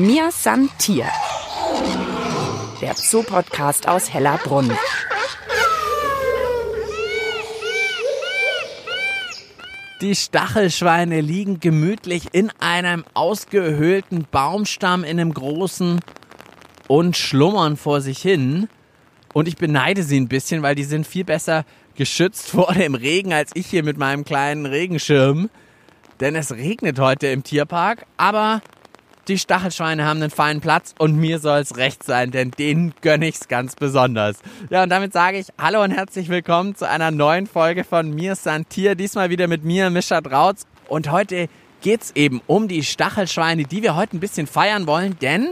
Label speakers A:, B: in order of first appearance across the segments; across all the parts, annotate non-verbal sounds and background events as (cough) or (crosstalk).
A: Mir san Tier. Der Zoo-Podcast aus Hellerbrunn.
B: Die Stachelschweine liegen gemütlich in einem ausgehöhlten Baumstamm in einem großen und schlummern vor sich hin. Und ich beneide sie ein bisschen, weil die sind viel besser geschützt (laughs) vor dem Regen als ich hier mit meinem kleinen Regenschirm. Denn es regnet heute im Tierpark, aber die Stachelschweine haben einen feinen Platz und mir soll es recht sein, denn denen gönne ich es ganz besonders. Ja, und damit sage ich Hallo und herzlich willkommen zu einer neuen Folge von Mir Santier. Diesmal wieder mit mir, Mischa Drautz. Und heute geht es eben um die Stachelschweine, die wir heute ein bisschen feiern wollen, denn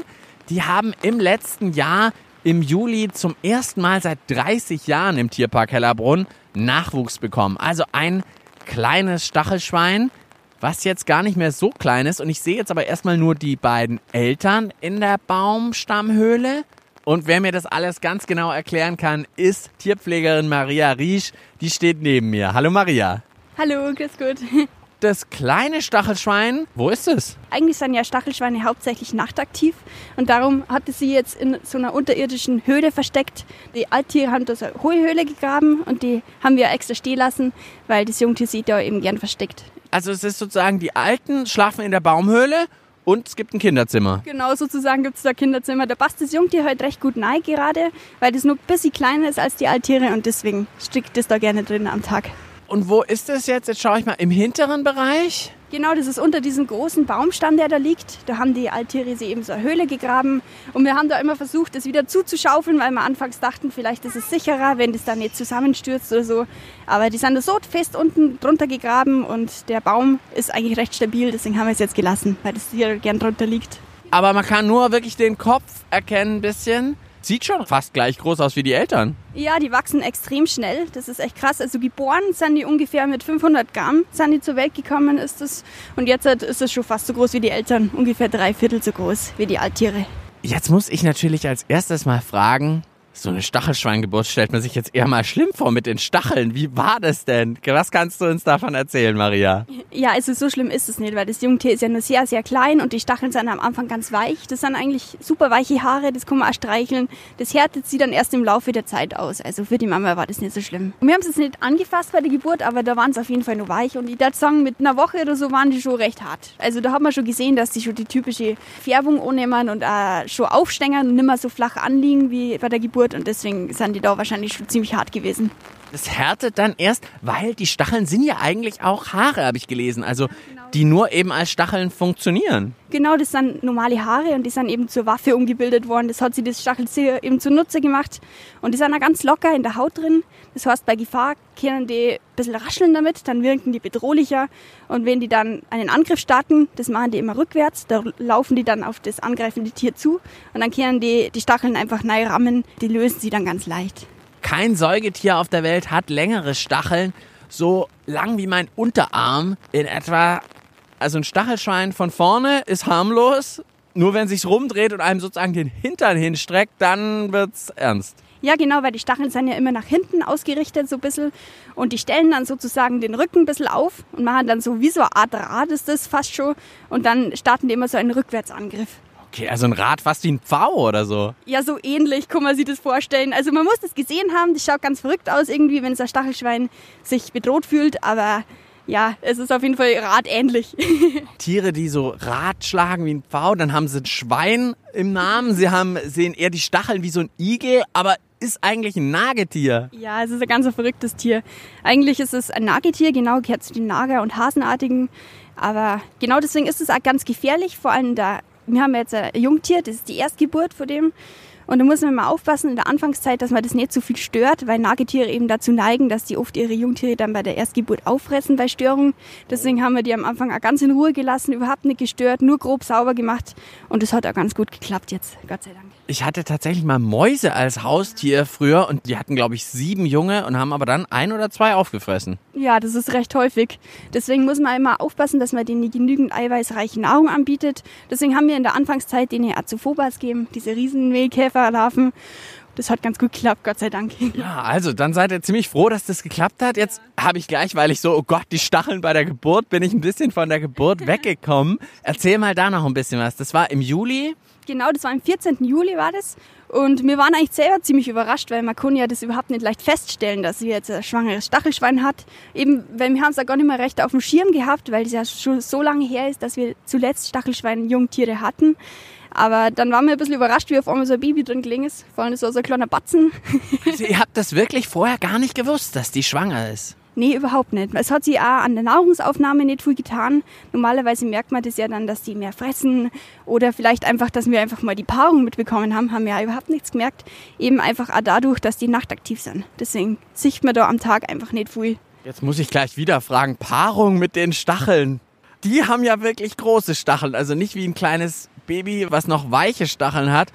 B: die haben im letzten Jahr im Juli zum ersten Mal seit 30 Jahren im Tierpark Hellerbrunn Nachwuchs bekommen. Also ein kleines Stachelschwein, was jetzt gar nicht mehr so klein ist. Und ich sehe jetzt aber erstmal nur die beiden Eltern in der Baumstammhöhle. Und wer mir das alles ganz genau erklären kann, ist Tierpflegerin Maria Riesch. Die steht neben mir. Hallo Maria.
C: Hallo, grüß gut. (laughs)
B: Das kleine Stachelschwein, wo ist es?
C: Eigentlich sind ja Stachelschweine hauptsächlich nachtaktiv und darum hatte sie jetzt in so einer unterirdischen Höhle versteckt. Die Alttiere haben da so eine hohe Höhle gegraben und die haben wir extra stehen lassen, weil das Jungtier sich da eben gern versteckt.
B: Also es ist sozusagen, die Alten schlafen in der Baumhöhle und es gibt ein Kinderzimmer.
C: Genau, sozusagen gibt es da Kinderzimmer. Da passt das Jungtier halt recht gut nahe gerade, weil das nur ein bisschen kleiner ist als die Alttiere und deswegen strickt es da gerne drin am Tag.
B: Und wo ist das jetzt? Jetzt schaue ich mal im hinteren Bereich.
C: Genau, das ist unter diesem großen Baumstamm, der da liegt. Da haben die Alttiere sie eben so eine Höhle gegraben. Und wir haben da immer versucht, das wieder zuzuschaufeln, weil wir anfangs dachten, vielleicht ist es sicherer, wenn das da nicht zusammenstürzt oder so. Aber die sind da so fest unten drunter gegraben und der Baum ist eigentlich recht stabil. Deswegen haben wir es jetzt gelassen, weil das hier gern drunter liegt.
B: Aber man kann nur wirklich den Kopf erkennen ein bisschen. Sieht schon fast gleich groß aus wie die Eltern.
C: Ja, die wachsen extrem schnell. Das ist echt krass. Also geboren sind die ungefähr mit 500 Gramm, sind die zur Welt gekommen ist das. Und jetzt ist es schon fast so groß wie die Eltern. Ungefähr drei Viertel so groß wie die Alttiere.
B: Jetzt muss ich natürlich als erstes mal fragen, so eine Stachelschweingeburt stellt man sich jetzt eher mal schlimm vor mit den Stacheln. Wie war das denn? Was kannst du uns davon erzählen, Maria?
C: Ja, also so schlimm ist es nicht, weil das Jungtier ist ja nur sehr, sehr klein und die Stacheln sind am Anfang ganz weich. Das sind eigentlich super weiche Haare, das kann man auch streicheln. Das härtet sie dann erst im Laufe der Zeit aus. Also für die Mama war das nicht so schlimm. Wir haben es jetzt nicht angefasst bei der Geburt, aber da waren sie auf jeden Fall nur weich. Und ich würde sagen, mit einer Woche oder so waren die schon recht hart. Also da hat man schon gesehen, dass die schon die typische Färbung annehmen und auch schon aufstängern und nicht mehr so flach anliegen wie bei der Geburt. Und deswegen sind die da wahrscheinlich schon ziemlich hart gewesen.
B: Das härtet dann erst, weil die Stacheln sind ja eigentlich auch Haare, habe ich gelesen. Also die nur eben als Stacheln funktionieren.
C: Genau, das sind normale Haare und die sind eben zur Waffe umgebildet worden. Das hat sie das Stacheltier eben zunutze gemacht. Und die sind auch ganz locker in der Haut drin. Das heißt, bei Gefahr können die ein bisschen rascheln damit, dann wirken die bedrohlicher. Und wenn die dann einen Angriff starten, das machen die immer rückwärts, da laufen die dann auf das angreifende Tier zu. Und dann können die die Stacheln einfach neu rammen, die lösen sie dann ganz leicht.
B: Kein Säugetier auf der Welt hat längere Stacheln, so lang wie mein Unterarm in etwa. Also ein Stachelschwein von vorne ist harmlos, nur wenn sich's rumdreht und einem sozusagen den Hintern hinstreckt, dann wird's ernst.
C: Ja, genau, weil die Stacheln sind ja immer nach hinten ausgerichtet, so ein bisschen. Und die stellen dann sozusagen den Rücken ein bisschen auf und machen dann so wie so eine Art Rad, ist das fast schon. Und dann starten die immer so einen Rückwärtsangriff.
B: Okay, also ein Rad fast wie ein Pfau oder so.
C: Ja, so ähnlich kann man sich das vorstellen. Also man muss das gesehen haben, das schaut ganz verrückt aus irgendwie, wenn so ein Stachelschwein sich bedroht fühlt, aber ja, es ist auf jeden Fall radähnlich. (laughs)
B: Tiere, die so Rad schlagen wie ein Pfau, dann haben sie ein Schwein im Namen, sie haben, sehen eher die Stacheln wie so ein Igel, aber ist eigentlich ein Nagetier.
C: Ja, es ist ein ganz verrücktes Tier. Eigentlich ist es ein Nagetier, genau, gehört zu den Nager- und Hasenartigen. Aber genau deswegen ist es auch ganz gefährlich, vor allem da wir haben jetzt ein Jungtier, das ist die Erstgeburt von dem. Und da muss man mal aufpassen in der Anfangszeit, dass man das nicht zu so viel stört, weil Nagetiere eben dazu neigen, dass die oft ihre Jungtiere dann bei der Erstgeburt auffressen bei Störungen. Deswegen haben wir die am Anfang auch ganz in Ruhe gelassen, überhaupt nicht gestört, nur grob sauber gemacht. Und das hat auch ganz gut geklappt jetzt, Gott sei Dank.
B: Ich hatte tatsächlich mal Mäuse als Haustier früher und die hatten, glaube ich, sieben Junge und haben aber dann ein oder zwei aufgefressen.
C: Ja, das ist recht häufig. Deswegen muss man immer aufpassen, dass man denen genügend eiweißreiche Nahrung anbietet. Deswegen haben wir in der Anfangszeit denen Azophobas gegeben, diese riesen Mehlkäferlarven. Das hat ganz gut geklappt, Gott sei Dank.
B: Ja, also dann seid ihr ziemlich froh, dass das geklappt hat. Jetzt habe ich gleich, weil ich so, oh Gott, die Stacheln bei der Geburt, bin ich ein bisschen von der Geburt weggekommen. Erzähl mal da noch ein bisschen was. Das war im Juli.
C: Genau, das war am 14. Juli war das. Und wir waren eigentlich selber ziemlich überrascht, weil man kann ja das überhaupt nicht leicht feststellen, dass sie jetzt ein schwangeres Stachelschwein hat. Eben, weil wir haben es ja gar nicht mehr recht auf dem Schirm gehabt, weil es ja schon so lange her ist, dass wir zuletzt Stachelschwein-Jungtiere hatten. Aber dann waren wir ein bisschen überrascht, wie auf einmal so ein Baby drin gelegen ist. Vor allem so ein kleiner Batzen. (laughs)
B: Also ihr habt das wirklich vorher gar nicht gewusst, dass die schwanger ist.
C: Nee, überhaupt nicht. Es hat sie auch an der Nahrungsaufnahme nicht viel getan. Normalerweise merkt man das ja dann, dass die mehr fressen oder vielleicht einfach, dass wir einfach mal die Paarung mitbekommen haben, haben wir ja überhaupt nichts gemerkt. Eben einfach auch dadurch, dass die nachtaktiv sind. Deswegen sieht man da am Tag einfach nicht viel.
B: Jetzt muss ich gleich wieder fragen, Paarung mit den Stacheln. Die haben ja wirklich große Stacheln, also nicht wie ein kleines Baby, was noch weiche Stacheln hat.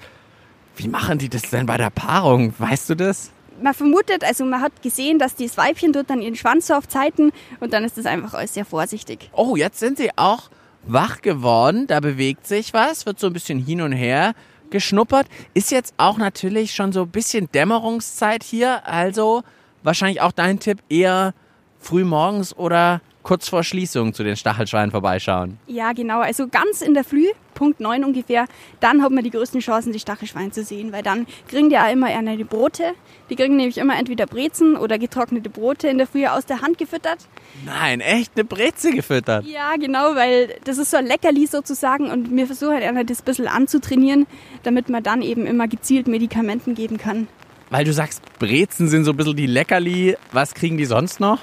B: Wie machen die das denn bei der Paarung? Weißt du das?
C: man vermutet, also man hat gesehen, dass das Weibchen dort dann ihren Schwanz so auf Zeiten und dann ist das einfach alles sehr vorsichtig.
B: Oh, jetzt sind sie auch wach geworden. Da bewegt sich was, wird so ein bisschen hin und her geschnuppert. Ist jetzt auch natürlich schon so ein bisschen Dämmerungszeit hier. Also wahrscheinlich auch dein Tipp eher früh morgens oder kurz vor Schließung zu den Stachelschweinen vorbeischauen.
C: Ja, genau. Also ganz in der Früh, Punkt 9 ungefähr, dann hat man die größten Chancen, die Stachelschweine zu sehen, weil dann kriegen die auch immer eher die Brote. Die kriegen nämlich immer entweder Brezen oder getrocknete Brote in der Früh aus der Hand gefüttert.
B: Nein, echt eine Breze gefüttert?
C: Ja, genau, weil das ist so ein Leckerli sozusagen und wir versuchen halt das ein bisschen anzutrainieren, damit man dann eben immer gezielt Medikamenten geben kann.
B: Weil du sagst, Brezen sind so ein bisschen die Leckerli. Was kriegen die sonst noch?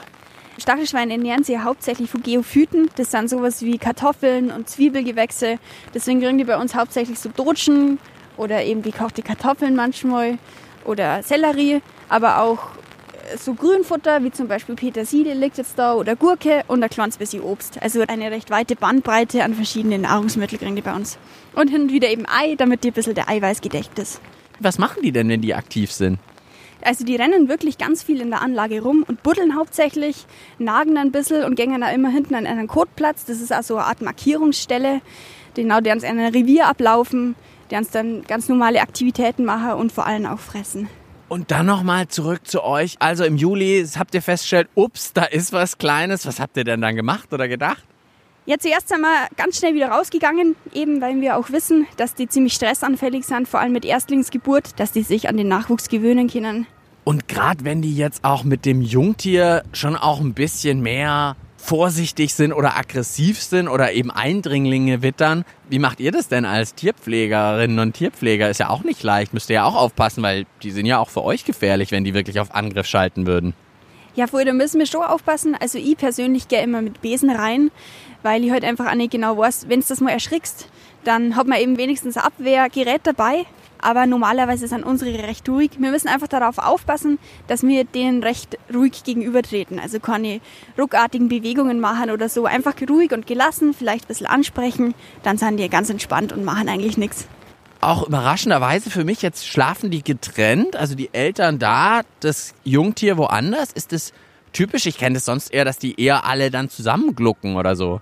C: Stachelschweine ernähren sich hauptsächlich von Geophyten. Das sind sowas wie Kartoffeln und Zwiebelgewächse. Deswegen kriegen die bei uns hauptsächlich so Dotschen oder eben gekochte Kartoffeln manchmal oder Sellerie, aber auch äh, so Grünfutter wie zum Beispiel Petersilie liegt jetzt da oder Gurke und ein kleines bisschen Obst. Also eine recht weite Bandbreite an verschiedenen Nahrungsmitteln kriegen die bei uns. Und hin und wieder eben Ei, damit die ein bisschen der Eiweiß gedeckt ist.
B: Was machen die denn, wenn die aktiv sind?
C: Also die rennen wirklich ganz viel in der Anlage rum und buddeln hauptsächlich, nagen ein bisschen und gängen da immer hinten an einen Kotplatz. Das ist also eine Art Markierungsstelle, genau, deren sie in ein Revier ablaufen, deren dann ganz normale Aktivitäten machen und vor allem auch fressen.
B: Und dann nochmal zurück zu euch. Also im Juli habt ihr festgestellt, ups, da ist was Kleines. Was habt ihr denn dann gemacht oder gedacht?
C: Ja, zuerst sind wir ganz schnell wieder rausgegangen, eben weil wir auch wissen, dass die ziemlich stressanfällig sind, vor allem mit Erstlingsgeburt, dass die sich an den Nachwuchs gewöhnen können.
B: Und gerade wenn die jetzt auch mit dem Jungtier schon auch ein bisschen mehr vorsichtig sind oder aggressiv sind oder eben Eindringlinge wittern, wie macht ihr das denn als Tierpflegerinnen und Tierpfleger? Ist ja auch nicht leicht, müsst ihr ja auch aufpassen, weil die sind ja auch für euch gefährlich, wenn die wirklich auf Angriff schalten würden.
C: Ja, vorher da müssen wir schon aufpassen. Also ich persönlich gehe immer mit Besen rein, weil ich halt einfach auch nicht genau weiß, wenn du das mal erschrickst, dann hat man eben wenigstens ein Abwehrgerät dabei. Aber normalerweise sind unsere recht ruhig. Wir müssen einfach darauf aufpassen, dass wir denen recht ruhig gegenübertreten. Also keine ruckartigen Bewegungen machen oder so. Einfach ruhig und gelassen, vielleicht ein bisschen ansprechen. Dann sind die ganz entspannt und machen eigentlich nichts.
B: Auch überraschenderweise für mich, jetzt schlafen die getrennt, also die Eltern da, das Jungtier woanders. Ist das typisch? Ich kenne das sonst eher, dass die eher alle dann zusammenglucken oder so.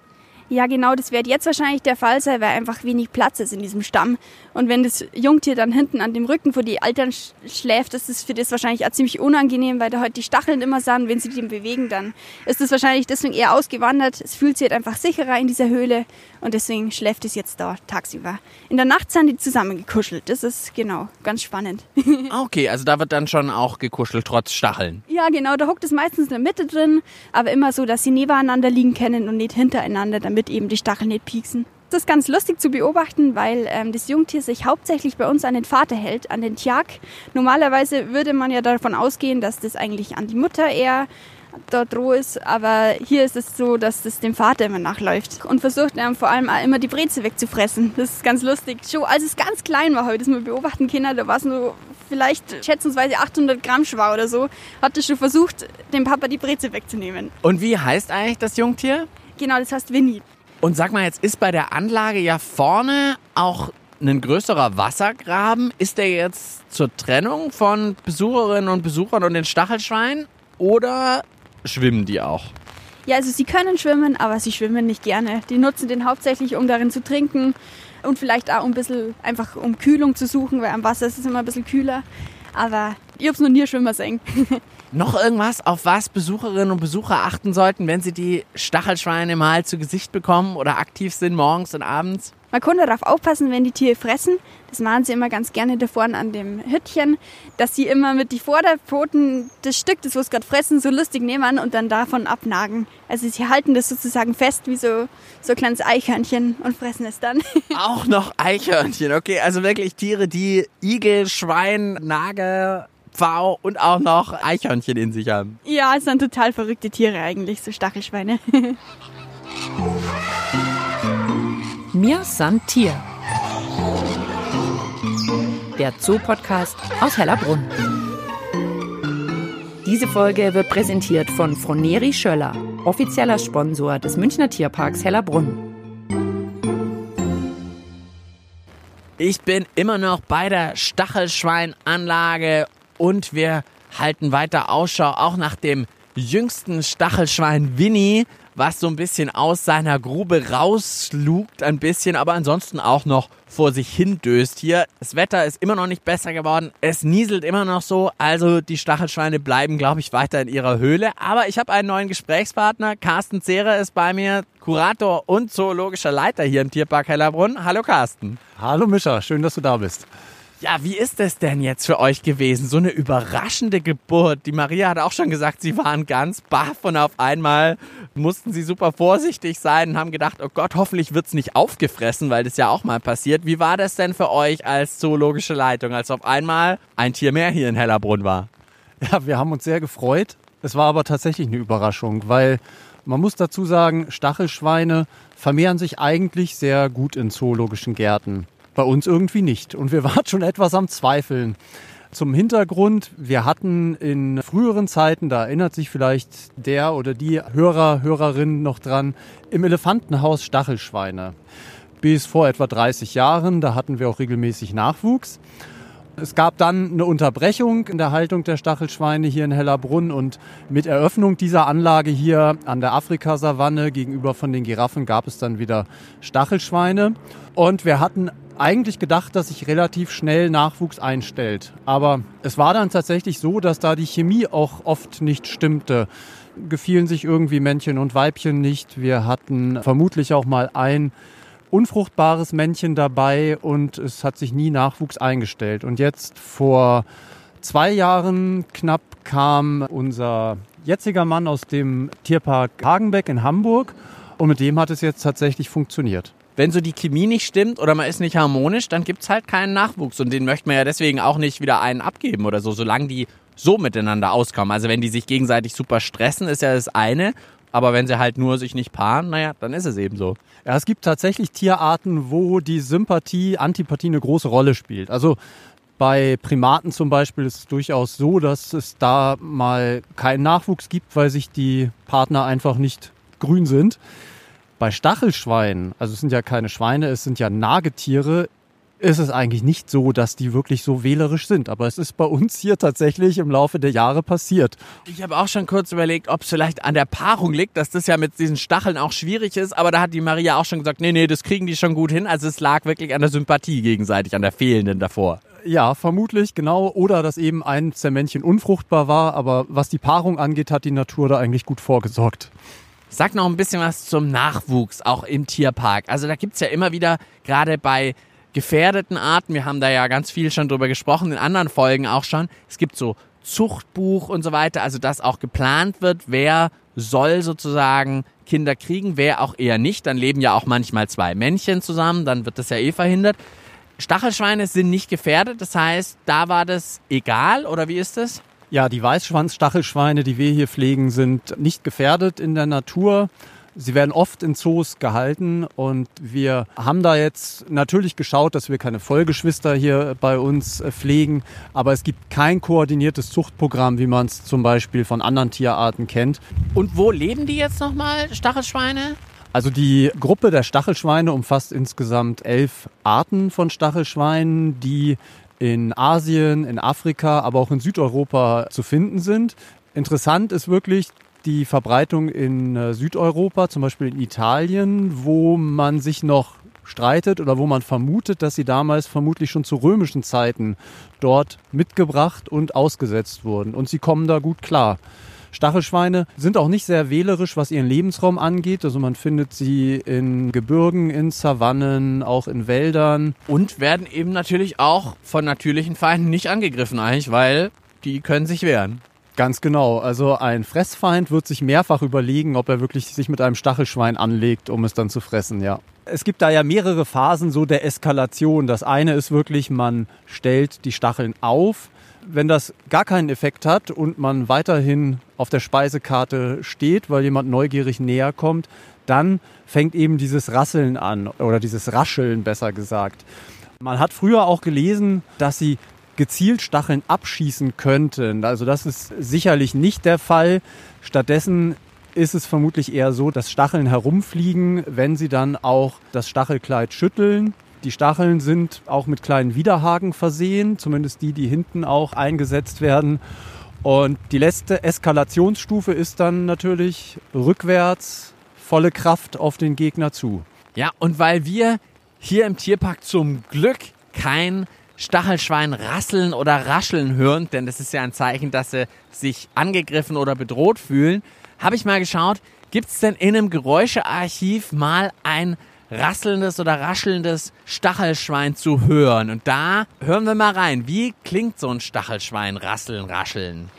C: Ja, genau, das wird jetzt wahrscheinlich der Fall sein, weil einfach wenig Platz ist in diesem Stamm. Und wenn das Jungtier dann hinten an dem Rücken vor die Eltern schläft, ist es für das wahrscheinlich auch ziemlich unangenehm, weil da halt die Stacheln immer sind. Wenn sie den bewegen, dann ist es wahrscheinlich deswegen eher ausgewandert. Es fühlt sich halt einfach sicherer in dieser Höhle und deswegen schläft es jetzt da tagsüber. In der Nacht sind die zusammengekuschelt. Das ist genau ganz spannend. (laughs)
B: Ah, okay, also da wird dann schon auch gekuschelt, trotz Stacheln.
C: Ja, genau, da hockt es meistens in der Mitte drin, aber immer so, dass sie nebeneinander liegen können und nicht hintereinander, damit damit eben die Stacheln nicht pieksen. Das ist ganz lustig zu beobachten, weil ähm, das Jungtier sich hauptsächlich bei uns an den Vater hält, an den Tjag. Normalerweise würde man ja davon ausgehen, dass das eigentlich an die Mutter eher dort roh ist, aber hier ist es so, dass das dem Vater immer nachläuft und versucht ähm, vor allem auch immer die Breze wegzufressen. Das ist ganz lustig. Schon als es ganz klein war, habe ich das mal beobachten können, da war es nur vielleicht schätzungsweise 800 Gramm schwer oder so, hat es schon versucht, dem Papa die Breze wegzunehmen.
B: Und wie heißt eigentlich das Jungtier?
C: Genau, das heißt Winnie.
B: Und sag mal, jetzt ist bei der Anlage ja vorne auch ein größerer Wassergraben. Ist der jetzt zur Trennung von Besucherinnen und Besuchern und den Stachelschweinen oder schwimmen die auch?
C: Ja, also sie können schwimmen, aber sie schwimmen nicht gerne. Die nutzen den hauptsächlich, um darin zu trinken und vielleicht auch ein bisschen einfach um Kühlung zu suchen, weil am Wasser ist es immer ein bisschen kühler. Aber ich hab's noch nie schwimmen sehen. (laughs)
B: Noch irgendwas, auf was Besucherinnen und Besucher achten sollten, wenn sie die Stachelschweine mal zu Gesicht bekommen oder aktiv sind morgens und abends?
C: Man kann darauf aufpassen, wenn die Tiere fressen. Das machen sie immer ganz gerne da vorne an dem Hüttchen, dass sie immer mit die Vorderpfoten das Stück, das was gerade fressen, so lustig nehmen und dann davon abnagen. Also sie halten das sozusagen fest wie so, so ein kleines Eichhörnchen und fressen es dann. (laughs)
B: Auch noch Eichhörnchen, okay. Also wirklich Tiere, die Igel, Schwein, Nager, Pfau und auch noch Eichhörnchen in sich haben.
C: Ja, es sind total verrückte Tiere eigentlich, so Stachelschweine. (laughs)
A: Mir san Tier. Der Zoo-Podcast aus Hellerbrunn. Diese Folge wird präsentiert von Froneri Schöller, offizieller Sponsor des Münchner Tierparks Hellerbrunn.
B: Ich bin immer noch bei der Stachelschweinanlage und wir halten weiter Ausschau auch nach dem jüngsten Stachelschwein Winnie, was so ein bisschen aus seiner Grube rauslugt, ein bisschen, aber ansonsten auch noch vor sich hin döst hier. Das Wetter ist immer noch nicht besser geworden. Es nieselt immer noch so. Also die Stachelschweine bleiben, glaube ich, weiter in ihrer Höhle. Aber ich habe einen neuen Gesprächspartner. Carsten Zehre ist bei mir, Kurator und zoologischer Leiter hier im Tierpark Hellerbrunn. Hallo Carsten.
D: Hallo Mischa, schön, dass du da bist.
B: Ja, wie ist es denn jetzt für euch gewesen? So eine überraschende Geburt. Die Maria hat auch schon gesagt, sie waren ganz baff und auf einmal mussten sie super vorsichtig sein und haben gedacht, oh Gott, hoffentlich wird's nicht aufgefressen, weil das ja auch mal passiert. Wie war das denn für euch als zoologische Leitung, als auf einmal ein Tier mehr hier in Hellerbrunn war?
D: Ja, wir haben uns sehr gefreut. Es war aber tatsächlich eine Überraschung, weil man muss dazu sagen, Stachelschweine vermehren sich eigentlich sehr gut in zoologischen Gärten. Bei uns irgendwie nicht. Und wir (laughs) waren schon etwas am Zweifeln. Zum Hintergrund, wir hatten in früheren Zeiten, da erinnert sich vielleicht der oder die Hörer, Hörerin noch dran, im Elefantenhaus Stachelschweine. Bis vor etwa 30 Jahren, da hatten wir auch regelmäßig Nachwuchs. Es gab dann eine Unterbrechung in der Haltung der Stachelschweine hier in Hellerbrunn und mit Eröffnung dieser Anlage hier an der Afrikasavanne gegenüber von den Giraffen gab es dann wieder Stachelschweine. Und wir hatten eigentlich gedacht, dass sich relativ schnell Nachwuchs einstellt. Aber es war dann tatsächlich so, dass da die Chemie auch oft nicht stimmte. Gefielen sich irgendwie Männchen und Weibchen nicht. Wir hatten vermutlich auch mal ein unfruchtbares Männchen dabei und es hat sich nie Nachwuchs eingestellt. Und jetzt vor zwei Jahren knapp kam unser jetziger Mann aus dem Tierpark Hagenbeck in Hamburg und mit dem hat es jetzt tatsächlich funktioniert
B: wenn so die Chemie nicht stimmt oder man ist nicht harmonisch, dann gibt es halt keinen Nachwuchs. Und den möchte man ja deswegen auch nicht wieder einen abgeben oder so, solange die so miteinander auskommen. Also wenn die sich gegenseitig super stressen, ist ja das eine. Aber wenn sie halt nur sich nicht paaren, naja, dann ist es eben so.
D: Ja, es gibt tatsächlich Tierarten, wo die Sympathie, Antipathie eine große Rolle spielt. Also bei Primaten zum Beispiel ist es durchaus so, dass es da mal keinen Nachwuchs gibt, weil sich die Partner einfach nicht grün sind. Bei Stachelschweinen, also es sind ja keine Schweine, es sind ja Nagetiere, ist es eigentlich nicht so, dass die wirklich so wählerisch sind. Aber es ist bei uns hier tatsächlich im Laufe der Jahre passiert.
B: Ich habe auch schon kurz überlegt, ob es vielleicht an der Paarung liegt, dass das ja mit diesen Stacheln auch schwierig ist. Aber da hat die Maria auch schon gesagt, nee, nee, das kriegen die schon gut hin. Also es lag wirklich an der Sympathie gegenseitig, an der fehlenden davor.
D: Ja, vermutlich, genau. Oder dass eben eins der Männchen unfruchtbar war. Aber was die Paarung angeht, hat die Natur da eigentlich gut vorgesorgt.
B: Sag noch ein bisschen was zum Nachwuchs, auch im Tierpark. Also da gibt's ja immer wieder, gerade bei gefährdeten Arten, wir haben da ja ganz viel schon drüber gesprochen, in anderen Folgen auch schon, es gibt so Zuchtbuch und so weiter, also dass auch geplant wird, wer soll sozusagen Kinder kriegen, wer auch eher nicht. Dann leben ja auch manchmal zwei Männchen zusammen, dann wird das ja eh verhindert. Stachelschweine sind nicht gefährdet, das heißt, da war das egal oder wie ist das?
D: Ja, die Weißschwanzstachelschweine, die wir hier pflegen, sind nicht gefährdet in der Natur. Sie werden oft in Zoos gehalten und wir haben da jetzt natürlich geschaut, dass wir keine Vollgeschwister hier bei uns äh, pflegen, aber es gibt kein koordiniertes Zuchtprogramm, wie man es zum Beispiel von anderen Tierarten kennt.
B: Und wo leben die jetzt nochmal, Stachelschweine?
D: Also die Gruppe der Stachelschweine umfasst insgesamt elf Arten von Stachelschweinen, die in Asien, in Afrika, aber auch in Südeuropa zu finden sind. Interessant ist wirklich die Verbreitung in äh, Südeuropa, zum Beispiel in Italien, wo man sich noch streitet oder wo man vermutet, dass sie damals vermutlich schon zu römischen Zeiten dort mitgebracht und ausgesetzt wurden. Und sie kommen da gut klar. Stachelschweine sind auch nicht sehr wählerisch, was ihren Lebensraum angeht. Also man findet sie in Gebirgen, in Savannen, auch in Wäldern.
B: Und werden eben natürlich auch von natürlichen Feinden nicht angegriffen eigentlich, weil die können sich wehren.
D: Ganz genau. Also ein Fressfeind wird sich mehrfach überlegen, ob er wirklich sich mit einem Stachelschwein anlegt, um es dann zu fressen, ja. Es gibt da ja mehrere Phasen so der Eskalation. Das eine ist wirklich, man stellt die Stacheln auf. Wenn das gar keinen Effekt hat und man weiterhin auf der Speisekarte steht, weil jemand neugierig näher kommt, dann fängt eben dieses Rasseln an oder dieses Rascheln besser gesagt. Man hat früher auch gelesen, dass sie gezielt Stacheln abschießen könnten. Also das ist sicherlich nicht der Fall. Stattdessen ist es vermutlich eher so, dass Stacheln herumfliegen, wenn sie dann auch das Stachelkleid schütteln. Die Stacheln sind auch mit kleinen Widerhaken versehen, zumindest die, die hinten auch eingesetzt werden. Und die letzte Eskalationsstufe ist dann natürlich rückwärts, volle Kraft auf den Gegner zu.
B: Ja, und weil wir hier im Tierpark zum Glück kein Stachelschwein rasseln oder rascheln hören, denn das ist ja ein Zeichen, dass sie sich angegriffen oder bedroht fühlen, habe ich mal geschaut, gibt es denn in einem Geräuschearchiv mal ein rasselndes oder raschelndes Stachelschwein zu hören? Und da hören wir mal rein. Wie klingt so ein Stachelschwein rasseln, rascheln?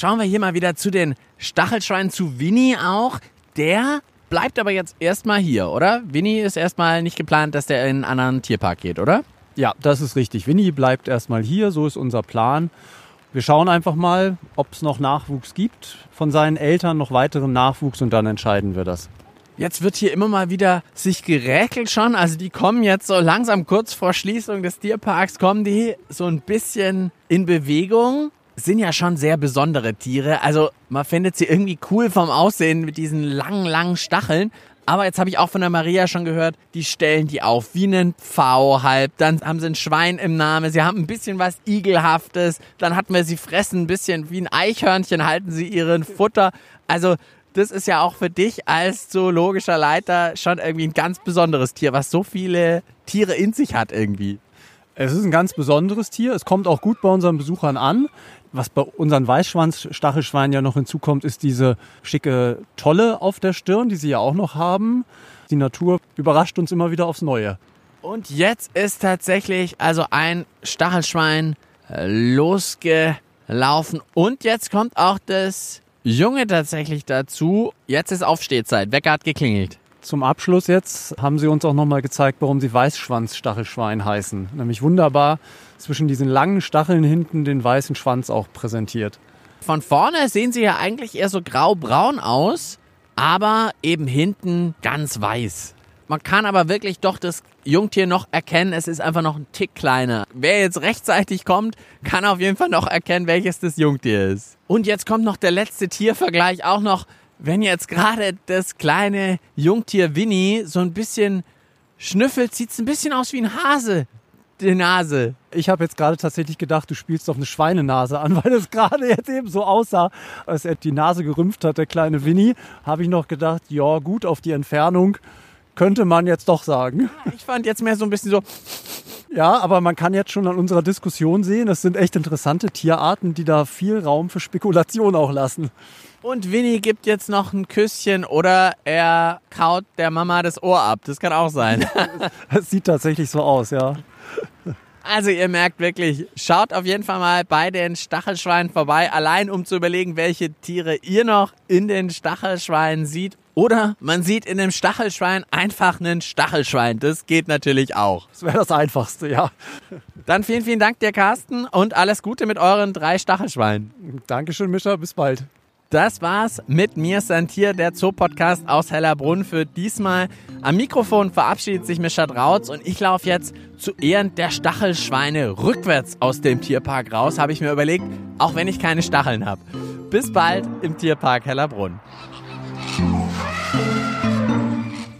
B: Jetzt schauen wir hier mal wieder zu den Stachelschweinen, zu Winnie auch. Der bleibt aber jetzt erstmal hier, oder? Winnie ist erstmal nicht geplant, dass der in einen anderen Tierpark geht, oder?
D: Ja, das ist richtig. Winnie bleibt erstmal hier, so ist unser Plan. Wir schauen einfach mal, ob es noch Nachwuchs gibt von seinen Eltern, noch weiteren Nachwuchs und dann entscheiden wir das.
B: Jetzt wird hier immer mal wieder sich geräkelt schon. Also die kommen jetzt so langsam kurz vor Schließung des Tierparks, kommen die so ein bisschen in Bewegung sind ja schon sehr besondere Tiere. Also man findet sie irgendwie cool vom Aussehen mit diesen langen, langen Stacheln. Aber jetzt habe ich auch von der Maria schon gehört, die stellen die auf wie einen Pfau halb. Dann haben sie ein Schwein im Namen. Sie haben ein bisschen was Igelhaftes. Dann hatten wir sie fressen ein bisschen wie ein Eichhörnchen, halten sie ihren Futter. Also das ist ja auch für dich als zoologischer Leiter schon irgendwie ein ganz besonderes Tier, was so viele Tiere in sich hat irgendwie.
D: Es ist ein ganz besonderes Tier. Es kommt auch gut bei unseren Besuchern an. Was bei unseren Weißschwanz-Stachelschweinen ja noch hinzukommt, ist diese schicke Tolle auf der Stirn, die sie ja auch noch haben. Die Natur überrascht uns immer wieder aufs Neue.
B: Und jetzt ist tatsächlich also ein Stachelschwein äh, losgelaufen. Und jetzt kommt auch das Junge tatsächlich dazu. Jetzt ist Aufstehzeit. Wecker hat geklingelt.
D: Zum Abschluss jetzt haben sie uns auch nochmal gezeigt, warum sie Weißschwanz-Stachelschwein heißen. Nämlich wunderbar zwischen diesen langen Stacheln hinten den weißen Schwanz auch präsentiert.
B: Von vorne sehen sie ja eigentlich eher so grau-braun aus, aber eben hinten ganz weiß. Man kann aber wirklich doch das Jungtier noch erkennen, es ist einfach noch ein Tick kleiner. Wer jetzt rechtzeitig kommt, kann auf jeden Fall noch erkennen, welches das Jungtier ist. Und jetzt kommt noch der letzte Tiervergleich auch noch wenn jetzt gerade das kleine Jungtier Winnie so ein bisschen schnüffelt, sieht es ein bisschen aus wie ein Hase. Die Nase.
D: Ich habe jetzt gerade tatsächlich gedacht, du spielst auf eine Schweinenase an, (laughs) weil es gerade jetzt eben so aussah, als er die Nase gerümpft hat, der kleine Winnie. Habe ich noch gedacht, ja gut, auf die Entfernung könnte man jetzt doch sagen.
B: Ich fand jetzt mehr so ein bisschen so.
D: Ja, aber man kann jetzt schon an unserer Diskussion sehen, es sind echt interessante Tierarten, die da viel Raum für Spekulation auch lassen.
B: Und Winnie gibt jetzt noch ein Küsschen oder er kaut der Mama das Ohr ab. Das kann auch sein. (laughs) (laughs)
D: Es sieht tatsächlich so aus, ja.
B: Also ihr merkt wirklich, schaut auf jeden Fall mal bei den Stachelschweinen vorbei, allein um zu überlegen, welche Tiere ihr noch in den Stachelschweinen sieht. Oder man sieht in dem Stachelschwein einfach einen Stachelschwein. Das geht natürlich auch.
D: Das wäre das Einfachste, ja.
B: Dann vielen, vielen Dank dir, Carsten, und alles Gute mit euren drei Stachelschweinen.
D: Dankeschön, Mischa. Bis bald.
B: Das war's mit mir, Santier, der Zoopodcast aus Hellerbrunn für diesmal. Am Mikrofon verabschiedet sich Mischa Drautz und ich laufe jetzt zu Ehren der Stachelschweine rückwärts aus dem Tierpark raus, habe ich mir überlegt, auch wenn ich keine Stacheln habe. Bis bald im Tierpark Hellerbrunn.